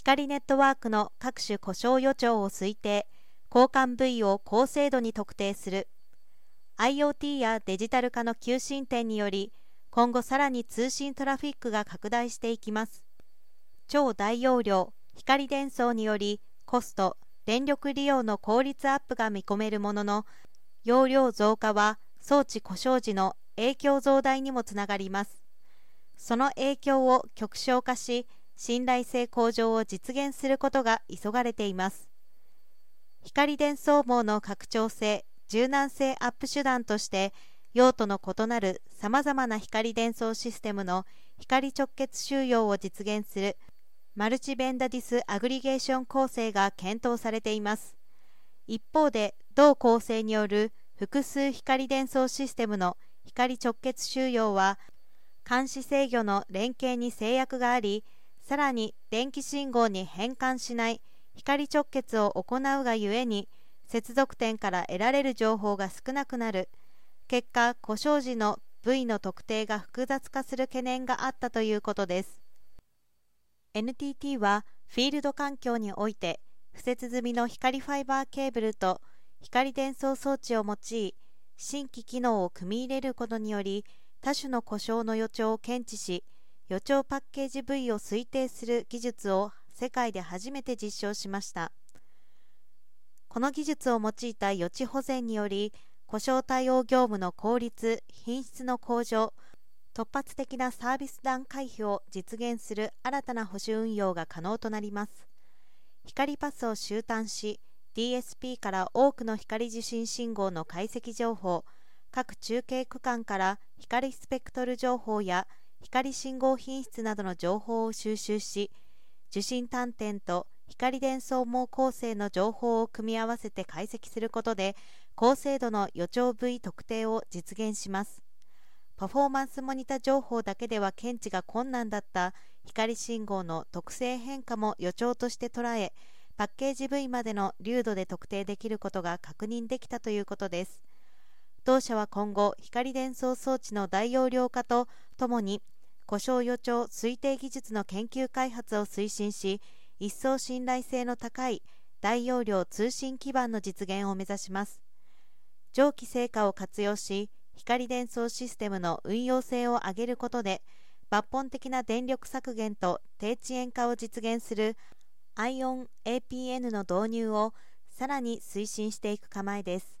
光ネットワークの各種故障予兆を推定、交換部位を高精度に特定する。IoT やデジタル化の急進展により、今後さらに通信トラフィックが拡大していきます。超大容量、光伝送により、コスト、電力利用の効率アップが見込めるものの、容量増加は装置故障時の影響増大にもつながります。その影響を極小化し、信頼性向上を実現することが急がれています。光伝送網の拡張性、柔軟性アップ手段として用途の異なるさまざまな光伝送システムの光直結収容を実現するマルチベンダディスアグリゲーション構成が検討されています一方で同構成による複数光伝送システムの光直結収容は監視制御の連携に制約がありさらに電気信号に変換しない光直結を行うがゆえに接続点から得られる情報が少なくなる。結果故障時の部位の特定が複雑化する懸念があったということです。NTT はフィールド環境において敷設済みの光ファイバーケーブルと光伝送装置を用い新規機能を組み入れることにより多種の故障の予兆を検知し予兆パッケージ部位を推定する技術を世界で初めて実証しました。この技術を用いた予知保全により故障対応業務の効率品質の向上突発的なサービス段回避を実現する新たな保守運用が可能となります。光パスを集端し DSP から多くの光受信信号の解析情報各中継区間から光スペクトル情報や光信号品質などの情報を収集し受信端点と光伝送網構成の情報を組み合わせて解析することで高精度の予兆部位特定を実現します。パフォーマンスモニタ情報だけでは検知が困難だった光信号の特性変化も予兆として捉えパッケージ部位までの流度で特定できることが確認できたということです。同社は今後光伝送装置の大容量化とともに故障予兆推定技術の研究開発を推進し一層信頼性の高い大容量通信基盤の実現を目指します。上記成果を活用し光伝送システムの運用性を上げることで抜本的な電力削減と低遅延化を実現する ION APN の導入をさらに推進していく構えです。